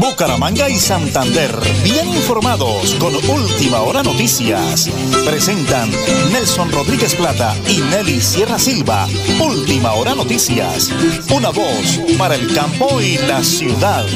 Bucaramanga y Santander, bien informados con Última Hora Noticias. Presentan Nelson Rodríguez Plata y Nelly Sierra Silva. Última Hora Noticias. Una voz para el campo y la ciudad.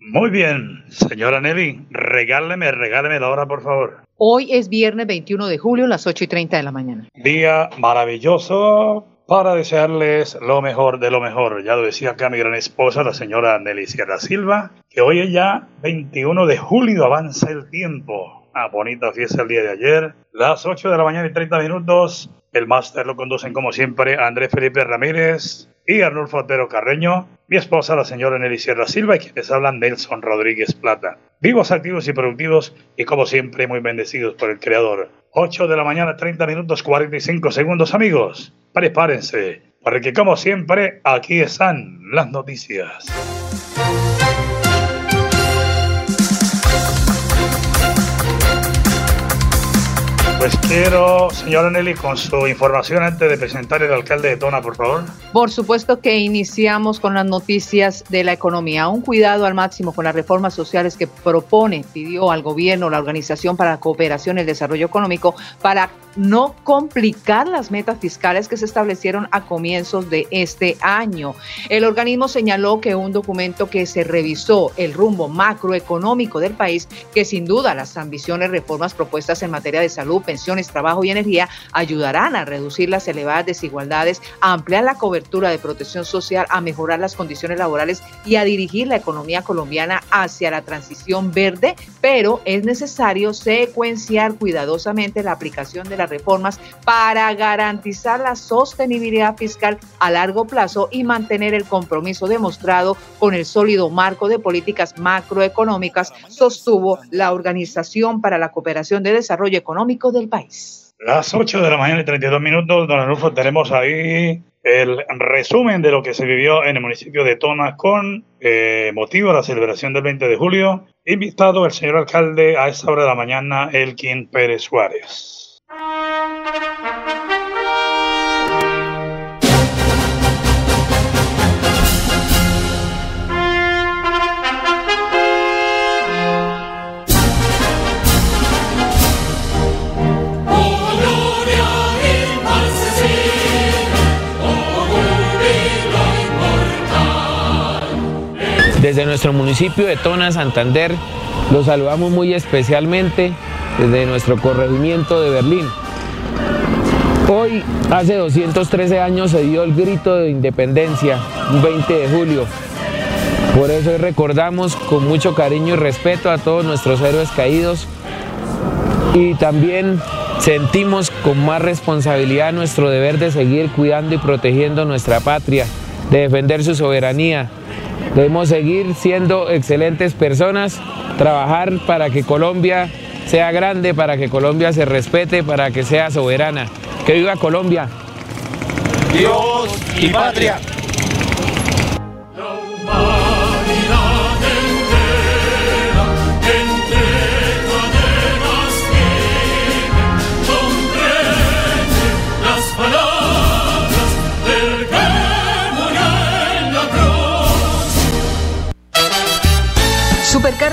Muy bien, señora Nelly, regáleme, regáleme la hora, por favor. Hoy es viernes 21 de julio, las 8 y 30 de la mañana. Día maravilloso para desearles lo mejor de lo mejor. Ya lo decía acá mi gran esposa, la señora Nelly Sierra Silva, que hoy es ya 21 de julio, avanza el tiempo. Una bonita fiesta el día de ayer. Las 8 de la mañana y 30 minutos. El máster lo conducen como siempre Andrés Felipe Ramírez y Arnulfo Otero Carreño. Mi esposa, la señora Nelly Sierra Silva, y quienes hablan Nelson Rodríguez Plata. Vivos, activos y productivos y como siempre muy bendecidos por el Creador. 8 de la mañana, 30 minutos, 45 segundos, amigos. Prepárense, porque como siempre, aquí están las noticias. Pues quiero, señora Nelly, con su información antes de presentar el alcalde de Tona, por favor. Por supuesto que iniciamos con las noticias de la economía. Un cuidado al máximo con las reformas sociales que propone, pidió al gobierno la Organización para la Cooperación y el Desarrollo Económico para no complicar las metas fiscales que se establecieron a comienzos de este año. El organismo señaló que un documento que se revisó el rumbo macroeconómico del país, que sin duda las ambiciones reformas propuestas en materia de salud, pensiones, trabajo y energía ayudarán a reducir las elevadas desigualdades, a ampliar la cobertura de protección social, a mejorar las condiciones laborales y a dirigir la economía colombiana hacia la transición verde, pero es necesario secuenciar cuidadosamente la aplicación de la reformas para garantizar la sostenibilidad fiscal a largo plazo y mantener el compromiso demostrado con el sólido marco de políticas macroeconómicas, sostuvo la Organización para la Cooperación de Desarrollo Económico del país. Las 8 de la mañana y 32 minutos, don Anulfo, tenemos ahí el resumen de lo que se vivió en el municipio de Tona con eh, motivo de la celebración del 20 de julio. Invitado el señor alcalde a esta hora de la mañana, Elkin Pérez Suárez. Nuestro municipio de Tona, Santander, los saludamos muy especialmente desde nuestro corregimiento de Berlín. Hoy, hace 213 años, se dio el grito de independencia, un 20 de julio. Por eso recordamos con mucho cariño y respeto a todos nuestros héroes caídos y también sentimos con más responsabilidad nuestro deber de seguir cuidando y protegiendo nuestra patria, de defender su soberanía. Debemos seguir siendo excelentes personas, trabajar para que Colombia sea grande, para que Colombia se respete, para que sea soberana. Que viva Colombia. Dios y patria.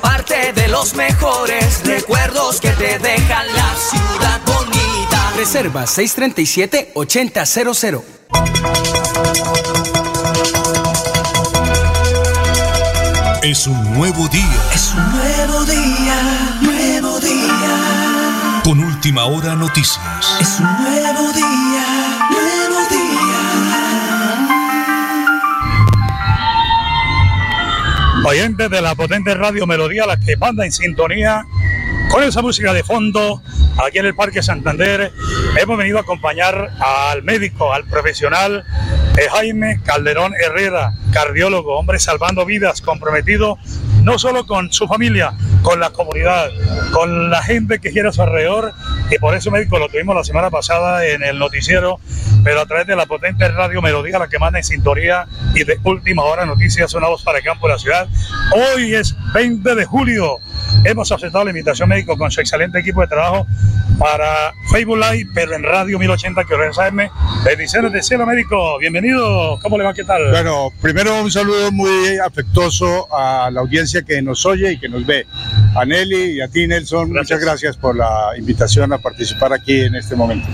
Parte de los mejores recuerdos que te dejan la ciudad bonita. Reserva 637-8000. Es un nuevo día. Es un nuevo día, nuevo día. Con última hora noticias. Es un nuevo día, Oyentes de la potente radio Melodía, la que manda en sintonía con esa música de fondo, aquí en el Parque Santander, hemos venido a acompañar al médico, al profesional eh, Jaime Calderón Herrera, cardiólogo, hombre salvando vidas, comprometido no solo con su familia, con la comunidad, con la gente que quiere a su alrededor, y por eso médico lo tuvimos la semana pasada en el noticiero, pero a través de la potente radio Melodía, la que manda en sintonía y de última hora noticias, una voz para el campo de la ciudad. Hoy es 20 de julio. Hemos aceptado la invitación médico con su excelente equipo de trabajo para Facebook Live, pero en Radio 1080 que AM. Bendiciones de cielo médico, bienvenido. ¿Cómo le va? ¿Qué tal? Bueno, primero un saludo muy afectuoso a la audiencia que nos oye y que nos ve. A Nelly y a ti, Nelson, muchas gracias por la invitación a participar aquí en este momento.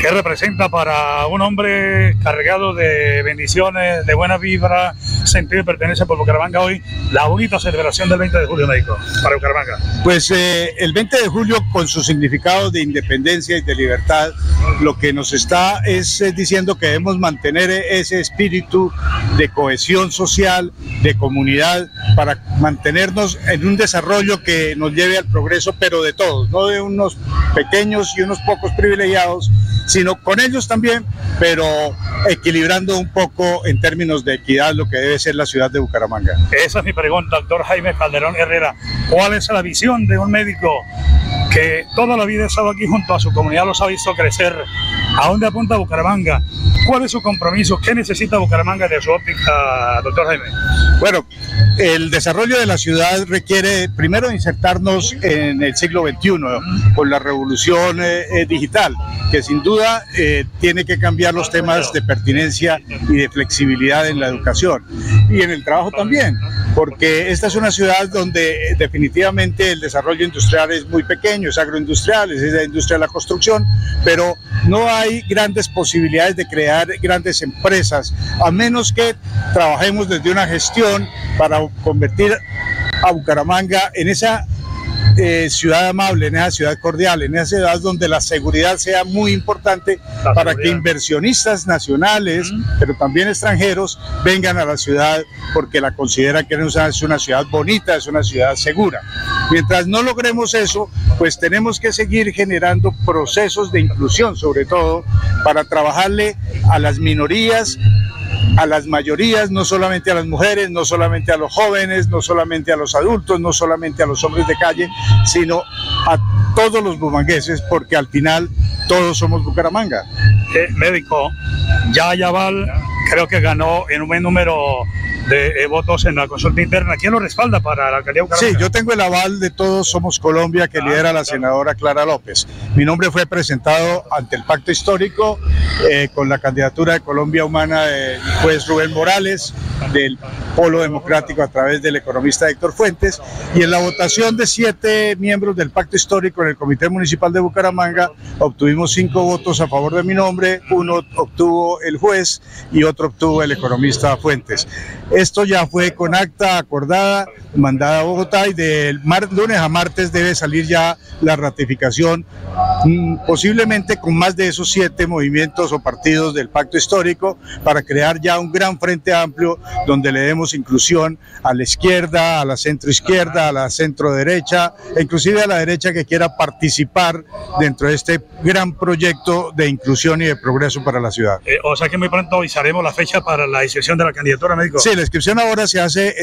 ¿Qué representa para un hombre cargado de bendiciones, de buena vibra, sentido de pertenencia por Bucaramanga hoy, la bonita celebración del 20 de julio, médico, para Bucaramanga? Pues eh, el 20 de julio, con su significado de independencia y de libertad, lo que nos está es eh, diciendo que debemos mantener ese espíritu de cohesión social, de comunidad, para mantenernos en un desarrollo que nos lleve al progreso, pero de todos, no de unos pequeños y unos pocos privilegiados, sino con ellos también, pero equilibrando un poco en términos de equidad lo que debe ser la ciudad de Bucaramanga. Esa es mi pregunta, doctor Jaime Calderón Herrera. ¿Cuál es la visión de un médico que toda la vida ha estado aquí junto a su comunidad, los ha visto crecer? ¿A dónde apunta Bucaramanga? ¿Cuál es su compromiso? ¿Qué necesita Bucaramanga de su óptica, doctor Jaime? Bueno, el desarrollo de la ciudad requiere primero insertarnos en el siglo XXI con la revolución eh, eh, digital, que sin duda eh, tiene que cambiar los temas de pertinencia y de flexibilidad en la educación y en el trabajo también, porque esta es una ciudad donde definitivamente el desarrollo industrial es muy pequeño, es agroindustrial, es la industria de la construcción, pero no hay grandes posibilidades de crear grandes empresas, a menos que trabajemos desde una gestión para convertir a Bucaramanga en esa eh, ciudad amable, en esa ciudad cordial, en esa ciudad donde la seguridad sea muy importante para que inversionistas nacionales, pero también extranjeros, vengan a la ciudad porque la consideran que es una ciudad bonita, es una ciudad segura. Mientras no logremos eso, pues tenemos que seguir generando procesos de inclusión, sobre todo para trabajarle a las minorías a las mayorías, no solamente a las mujeres, no solamente a los jóvenes, no solamente a los adultos, no solamente a los hombres de calle, sino a todos los bumangueses, porque al final todos somos Bucaramanga. Eh, médico, ya Yaval creo que ganó en un buen número de eh, votos en la consulta interna. ¿Quién lo respalda para la alcaldía de Sí, yo tengo el aval de Todos Somos Colombia que ah, lidera la senadora Clara López. Mi nombre fue presentado ante el pacto histórico eh, con la candidatura de Colombia Humana del juez Rubén Morales, del Polo Democrático a través del economista Héctor Fuentes, y en la votación de siete miembros del pacto histórico en el Comité Municipal de Bucaramanga obtuvimos cinco votos a favor de mi nombre, uno obtuvo el juez y otro obtuvo el economista Fuentes. Esto ya fue con acta acordada, mandada a Bogotá y del lunes a martes debe salir ya la ratificación, mm, posiblemente con más de esos siete movimientos o partidos del pacto histórico, para crear ya un gran frente amplio donde le demos inclusión a la izquierda, a la centro izquierda, a la centro derecha, e inclusive a la derecha que quiera participar dentro de este gran proyecto de inclusión y de progreso para la ciudad. Eh, o sea que muy pronto avisaremos la fecha para la inscripción de la candidatura médico. Sí, la inscripción ahora se hace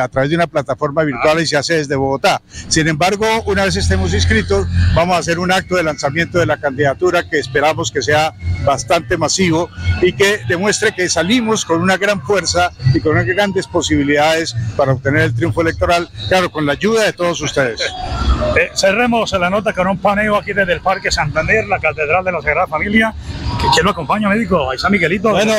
a través de una plataforma virtual y se hace desde Bogotá. Sin embargo, una vez estemos inscritos, vamos a hacer un acto de lanzamiento de la candidatura que esperamos que sea bastante masivo y que demuestre que salimos con una gran fuerza y con unas grandes posibilidades para obtener el triunfo electoral, claro, con la ayuda de todos ustedes. Eh, cerremos la nota con un paneo aquí desde el Parque Santander, la Catedral de la Sagrada Familia. ¿Quién lo acompaña, médico? Ahí está Miguelito. Bueno,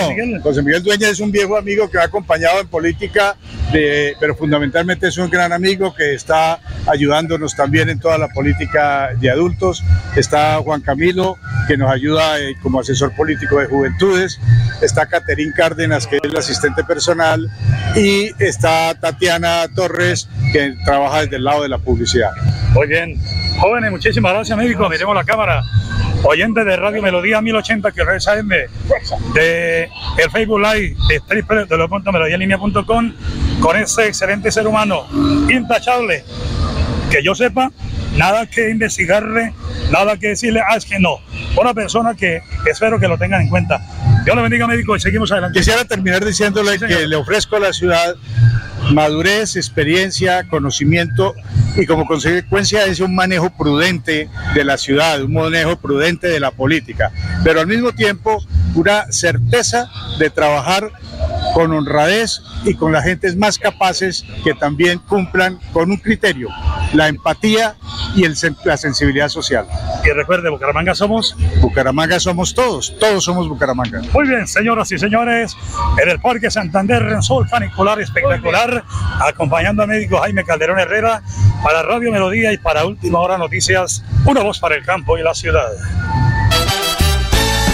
José Miguel. Dueña es un viejo amigo que ha acompañado en política, pero fundamentalmente es un gran amigo que está ayudándonos también en toda la política de adultos. Está Juan Camilo, que nos ayuda eh, como asesor político de juventudes. Está Caterín Cárdenas, que es la asistente personal. Y está Tatiana Torres, que trabaja desde el lado de la publicidad. Muy bien. Jóvenes, muchísimas gracias, médico. Miremos la cámara. Oyente de Radio Melodía 1080 que AM, de el Facebook Live de www.melodialinea.com con ese excelente ser humano intachable. Que yo sepa nada que investigarle nada que decirle ah es que no. Una persona que espero que lo tengan en cuenta. Dios le bendiga médico y seguimos adelante. Quisiera terminar diciéndole que le ofrezco a la ciudad madurez, experiencia, conocimiento y como consecuencia es un manejo prudente de la ciudad, un manejo prudente de la política, pero al mismo tiempo una certeza de trabajar con honradez y con las gentes más capaces que también cumplan con un criterio, la empatía y el, la sensibilidad social. Y recuerde, Bucaramanga somos. Bucaramanga somos todos, todos somos Bucaramanga. Muy bien, señoras y señores, en el Parque Santander, en sol fanicular espectacular, acompañando a médico Jaime Calderón Herrera para Radio Melodía y para Última Hora Noticias, una voz para el campo y la ciudad.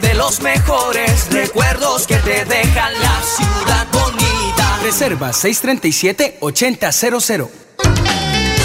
De los mejores recuerdos que te dejan la ciudad bonita. Reserva 637-8000.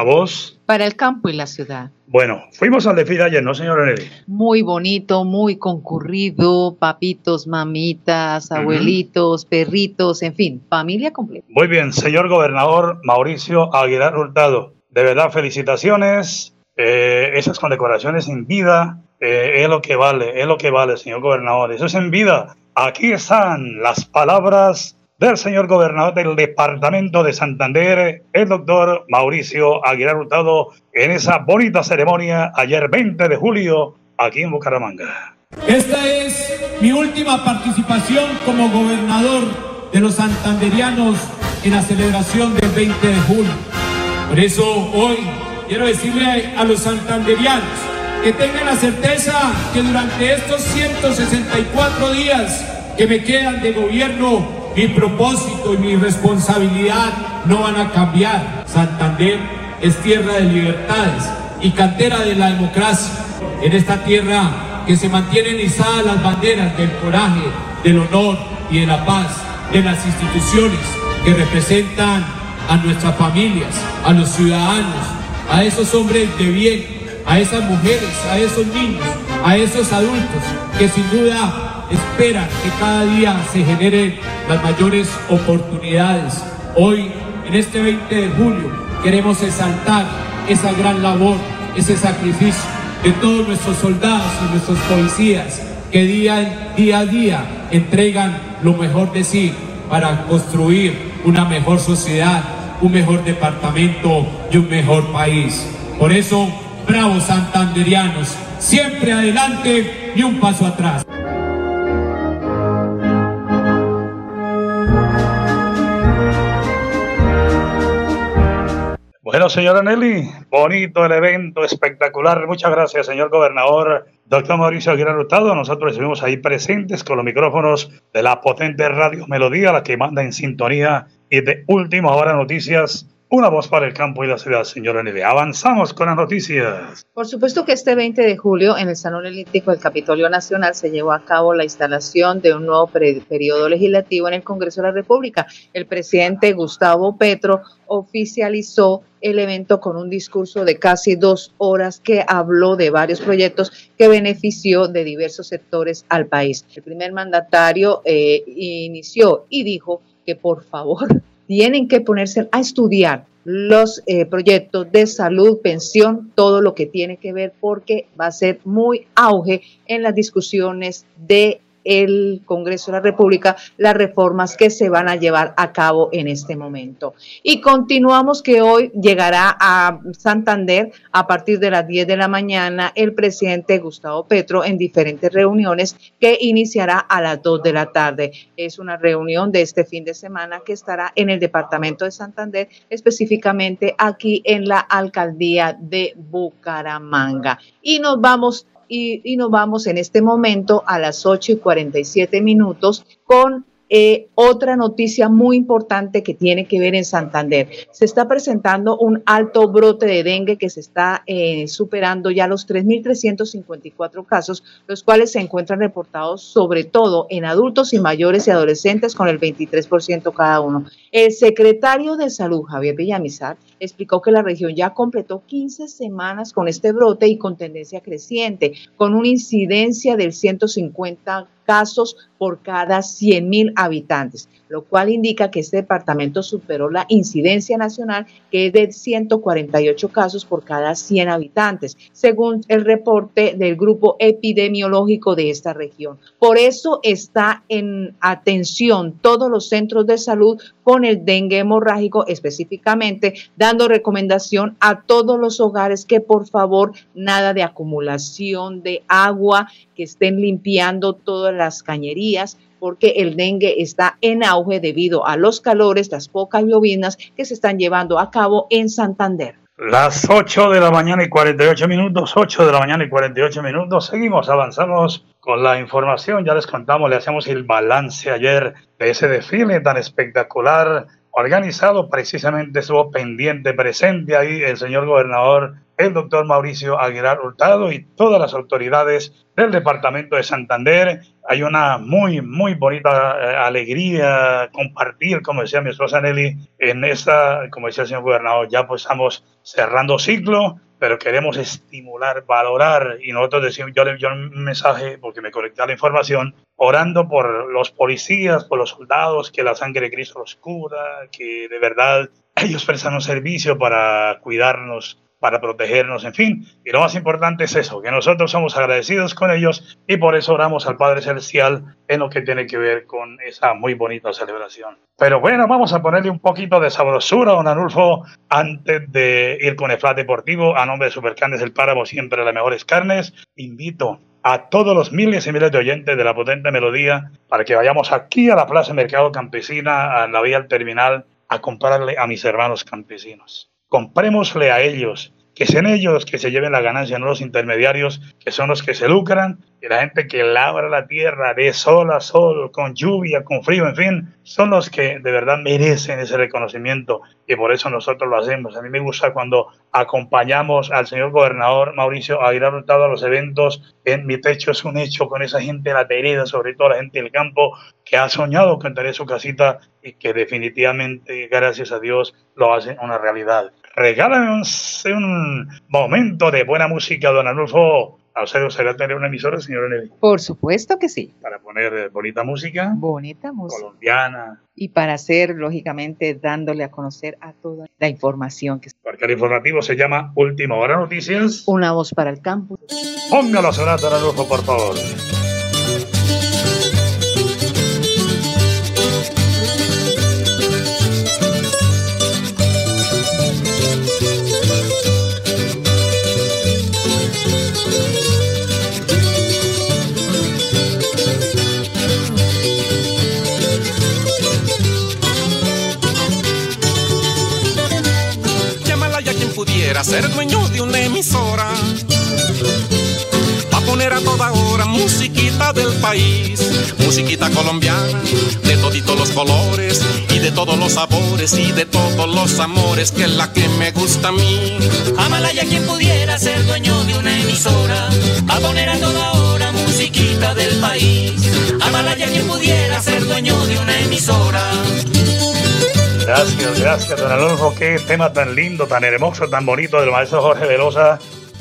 Una voz para el campo y la ciudad. Bueno, fuimos al desfile ayer, ¿no, señora Nelly? Muy bonito, muy concurrido, papitos, mamitas, abuelitos, perritos, en fin, familia completa. Muy bien, señor gobernador Mauricio Aguilar Hurtado, de verdad felicitaciones, eh, esas condecoraciones en vida, eh, es lo que vale, es lo que vale, señor gobernador, eso es en vida. Aquí están las palabras del señor gobernador del departamento de Santander, el doctor Mauricio Aguilar Hurtado, en esa bonita ceremonia ayer 20 de julio aquí en Bucaramanga. Esta es mi última participación como gobernador de los santanderianos en la celebración del 20 de julio. Por eso hoy quiero decirle a los santanderianos que tengan la certeza que durante estos 164 días que me quedan de gobierno mi propósito y mi responsabilidad no van a cambiar. Santander es tierra de libertades y cantera de la democracia. En esta tierra que se mantienen izadas las banderas del coraje, del honor y de la paz, de las instituciones que representan a nuestras familias, a los ciudadanos, a esos hombres de bien, a esas mujeres, a esos niños, a esos adultos que sin duda esperan que cada día se generen las mayores oportunidades. Hoy, en este 20 de julio, queremos exaltar esa gran labor, ese sacrificio de todos nuestros soldados y nuestros policías que día, día a día entregan lo mejor de sí para construir una mejor sociedad, un mejor departamento y un mejor país. Por eso, bravos santanderianos, siempre adelante y un paso atrás. Señora Nelly, bonito el evento, espectacular. Muchas gracias, señor gobernador, doctor Mauricio Aguilar Hurtado. Nosotros estuvimos ahí presentes con los micrófonos de la potente radio Melodía, la que manda en sintonía y de última hora noticias una voz para el campo y la ciudad, señora Neve. Avanzamos con las noticias. Por supuesto que este 20 de julio en el Salón Elíptico del Capitolio Nacional se llevó a cabo la instalación de un nuevo periodo legislativo en el Congreso de la República. El presidente Gustavo Petro oficializó el evento con un discurso de casi dos horas que habló de varios proyectos que benefició de diversos sectores al país. El primer mandatario eh, inició y dijo que por favor tienen que ponerse a estudiar los eh, proyectos de salud, pensión, todo lo que tiene que ver, porque va a ser muy auge en las discusiones de el Congreso de la República las reformas que se van a llevar a cabo en este momento. Y continuamos que hoy llegará a Santander a partir de las 10 de la mañana el presidente Gustavo Petro en diferentes reuniones que iniciará a las 2 de la tarde. Es una reunión de este fin de semana que estará en el departamento de Santander, específicamente aquí en la alcaldía de Bucaramanga. Y nos vamos y, nos vamos en este momento a las 8 y 47 minutos con eh, otra noticia muy importante que tiene que ver en Santander. Se está presentando un alto brote de dengue que se está eh, superando ya los 3.354 casos, los cuales se encuentran reportados sobre todo en adultos y mayores y adolescentes con el 23% cada uno. El secretario de Salud, Javier Villamizar, explicó que la región ya completó 15 semanas con este brote y con tendencia creciente, con una incidencia del 150 casos por cada 100 mil habitantes, lo cual indica que este departamento superó la incidencia nacional, que es de 148 casos por cada 100 habitantes, según el reporte del grupo epidemiológico de esta región. Por eso está en atención todos los centros de salud con el dengue hemorrágico específicamente, dando recomendación a todos los hogares que por favor nada de acumulación de agua, que estén limpiando todas las cañerías, porque el dengue está en auge debido a los calores, las pocas llovinas que se están llevando a cabo en Santander. Las 8 de la mañana y 48 minutos, 8 de la mañana y 48 minutos. Seguimos, avanzamos con la información. Ya les contamos, le hacemos el balance ayer de ese desfile tan espectacular organizado. Precisamente estuvo pendiente, presente ahí el señor gobernador, el doctor Mauricio Aguilar Hurtado y todas las autoridades del departamento de Santander. Hay una muy, muy bonita eh, alegría compartir, como decía mi esposa Nelly, en esta, como decía el señor gobernador, ya pues estamos cerrando ciclo pero queremos estimular, valorar, y nosotros decimos, yo le envío un mensaje porque me conecté a la información, orando por los policías, por los soldados, que la sangre de Cristo los cubra, que de verdad ellos prestan un servicio para cuidarnos para protegernos, en fin. Y lo más importante es eso, que nosotros somos agradecidos con ellos y por eso oramos al Padre Celestial en lo que tiene que ver con esa muy bonita celebración. Pero bueno, vamos a ponerle un poquito de sabrosura, don Anulfo, antes de ir con el flat deportivo. A nombre de Supercarnes del Páramo, siempre las mejores carnes, invito a todos los miles y miles de oyentes de la potente melodía para que vayamos aquí a la Plaza Mercado Campesina, a la vía al terminal, a comprarle a mis hermanos campesinos. Comprémosle a ellos, que sean ellos que se lleven la ganancia, no los intermediarios, que son los que se lucran, y la gente que labra la tierra de sol a sol, con lluvia, con frío, en fin, son los que de verdad merecen ese reconocimiento y por eso nosotros lo hacemos. A mí me gusta cuando acompañamos al señor gobernador Mauricio Aguilar Hurtado a los eventos en Mi Techo es un hecho con esa gente de la terida, sobre todo la gente del campo que ha soñado con tener su casita y que definitivamente, gracias a Dios, lo hacen una realidad regálame un, momento de buena música, don Anulfo. ¿A usted gustaría tener una emisora, señora Nelly? Por supuesto que sí. Para poner eh, bonita música. Bonita música. Colombiana. Y para hacer, lógicamente, dándole a conocer a toda la información que Porque el informativo se llama Última Hora Noticias. Una voz para el campo. Póngalo a sonar, don Anulfo, por favor. Los sabores y de todos los amores, que es la que me gusta a mí. Amalaya quien pudiera ser dueño de una emisora, a poner a toda hora musiquita del país. Amalaya quien pudiera ser dueño de una emisora. Gracias, gracias, don Alonso. Qué tema tan lindo, tan hermoso, tan bonito del maestro Jorge Velosa.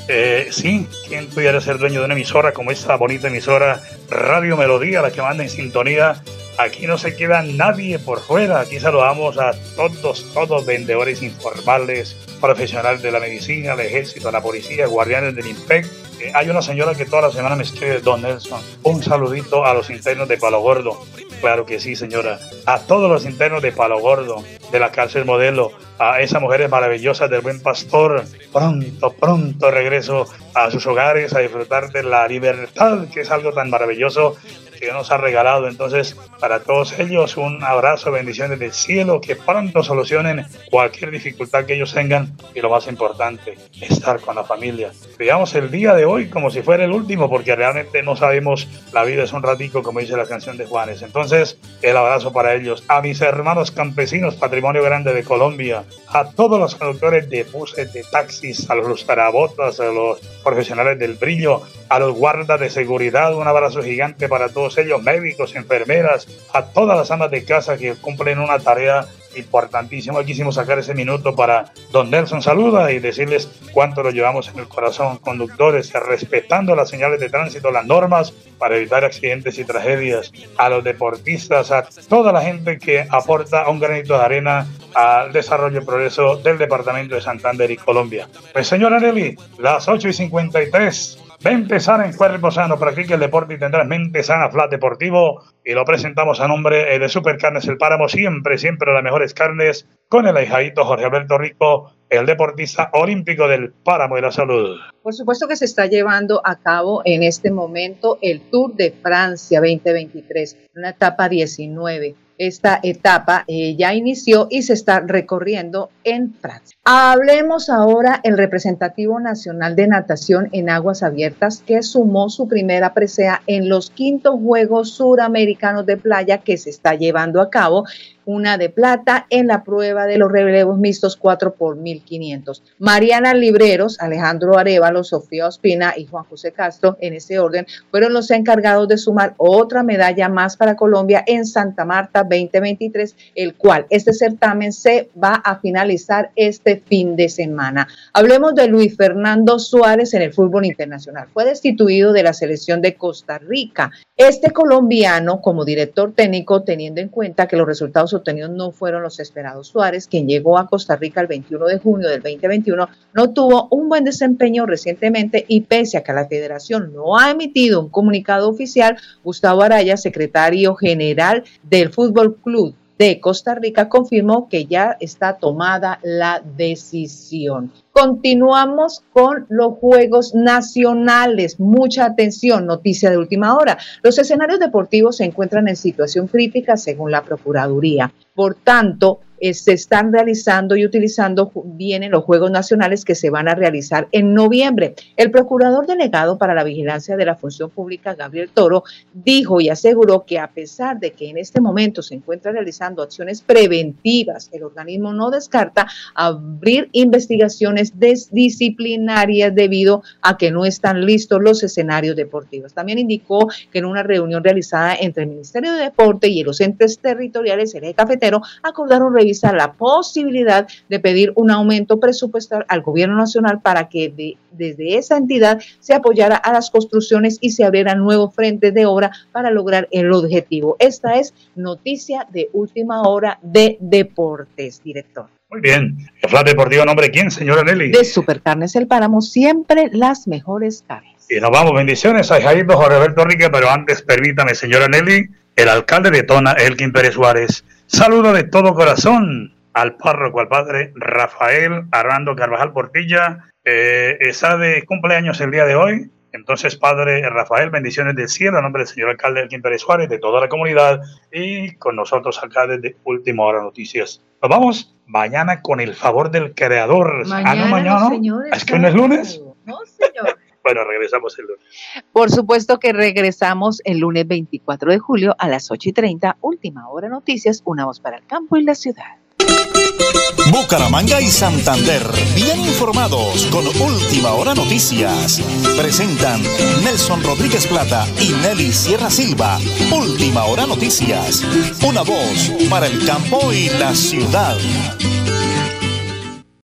Eh, sí, ¿quién pudiera ser dueño de una emisora como esta bonita emisora Radio Melodía, la que manda en sintonía? Aquí no se queda nadie por fuera. Aquí saludamos a todos, todos vendedores informales, profesionales de la medicina, del ejército, la policía, guardianes del IMPEC. Eh, hay una señora que toda la semana me escribe, Don Nelson, un saludito a los internos de Palo Gordo. Claro que sí, señora. A todos los internos de Palo Gordo, de la cárcel modelo, a esas mujeres maravillosas del buen pastor. Pronto, pronto regreso a sus hogares a disfrutar de la libertad, que es algo tan maravilloso que nos ha regalado. Entonces, para todos ellos, un abrazo, bendiciones del cielo, que pronto solucionen cualquier dificultad que ellos tengan y lo más importante, estar con la familia. Veamos el día de hoy como si fuera el último, porque realmente no sabemos, la vida es un ratico, como dice la canción de Juanes. Entonces, el abrazo para ellos, a mis hermanos campesinos, patrimonio grande de Colombia, a todos los conductores de buses, de taxis, a los tarabotas, a los profesionales del brillo, a los guardas de seguridad, un abrazo gigante para todos ellos, médicos, enfermeras, a todas las amas de casa que cumplen una tarea importantísima. Quisimos sacar ese minuto para Don Nelson Saluda y decirles cuánto lo llevamos en el corazón, conductores, respetando las señales de tránsito, las normas para evitar accidentes y tragedias, a los deportistas, a toda la gente que aporta un granito de arena al desarrollo y progreso del departamento de Santander y Colombia. Pues señora Nelly, las 8 y 53. Mente sana en cuerpo sano, practique el deporte y tendrás mente sana, Flat Deportivo. Y lo presentamos a nombre eh, de Supercarnes El Páramo, siempre, siempre las mejores carnes, con el ahijadito Jorge Alberto Rico, el deportista olímpico del Páramo y la Salud. Por supuesto que se está llevando a cabo en este momento el Tour de Francia 2023, una etapa 19 esta etapa eh, ya inició y se está recorriendo en Francia. Hablemos ahora el representativo nacional de natación en aguas abiertas que sumó su primera presea en los quintos Juegos Suramericanos de Playa que se está llevando a cabo una de plata en la prueba de los relevos mixtos 4 por 1500. Mariana Libreros, Alejandro Arevalo, Sofía Ospina y Juan José Castro, en ese orden, fueron los encargados de sumar otra medalla más para Colombia en Santa Marta 2023, el cual este certamen se va a finalizar este fin de semana. Hablemos de Luis Fernando Suárez en el fútbol internacional. Fue destituido de la selección de Costa Rica. Este colombiano, como director técnico, teniendo en cuenta que los resultados obtenidos no fueron los esperados, Suárez, quien llegó a Costa Rica el 21 de junio del 2021, no tuvo un buen desempeño recientemente y pese a que la federación no ha emitido un comunicado oficial, Gustavo Araya, secretario general del Fútbol Club de Costa Rica confirmó que ya está tomada la decisión. Continuamos con los Juegos Nacionales. Mucha atención, noticia de última hora. Los escenarios deportivos se encuentran en situación crítica según la Procuraduría. Por tanto, eh, se están realizando y utilizando bien los Juegos Nacionales que se van a realizar en noviembre. El procurador delegado para la vigilancia de la función pública, Gabriel Toro, dijo y aseguró que a pesar de que en este momento se encuentra realizando acciones preventivas, el organismo no descarta abrir investigaciones disciplinarias debido a que no están listos los escenarios deportivos. También indicó que en una reunión realizada entre el Ministerio de Deporte y los entes territoriales, el eje cafetero, acordaron revisar la posibilidad de pedir un aumento presupuestal al gobierno nacional para que desde esa entidad se apoyara a las construcciones y se abrieran nuevos frentes de obra para lograr el objetivo. Esta es noticia de última hora de deportes, director. Muy bien. Flat deportivo, ¿nombre quién, señora Nelly? De Supercarnes El Páramo, siempre las mejores carnes. Y nos vamos. Bendiciones a Jairo Jorge Alberto Rique, pero antes permítame, señora Nelly, el alcalde de Tona, Elkin Pérez Suárez, Saludo de todo corazón al párroco, al padre Rafael Armando Carvajal Portilla. Eh, está de cumpleaños el día de hoy. Entonces, padre Rafael, bendiciones del cielo, en nombre del señor alcalde Elkin Pérez Suárez, de toda la comunidad y con nosotros acá desde Última Hora Noticias. Nos vamos mañana con el favor del creador. Mañana, ah, no, mañana. ¿Es que hoy no es lunes? No, señor. Bueno, regresamos el lunes. Por supuesto que regresamos el lunes 24 de julio a las 8 y 30, última hora noticias, una voz para el campo y la ciudad. Bucaramanga y Santander, bien informados con Última Hora Noticias. Presentan Nelson Rodríguez Plata y Nelly Sierra Silva. Última Hora Noticias. Una voz para el campo y la ciudad.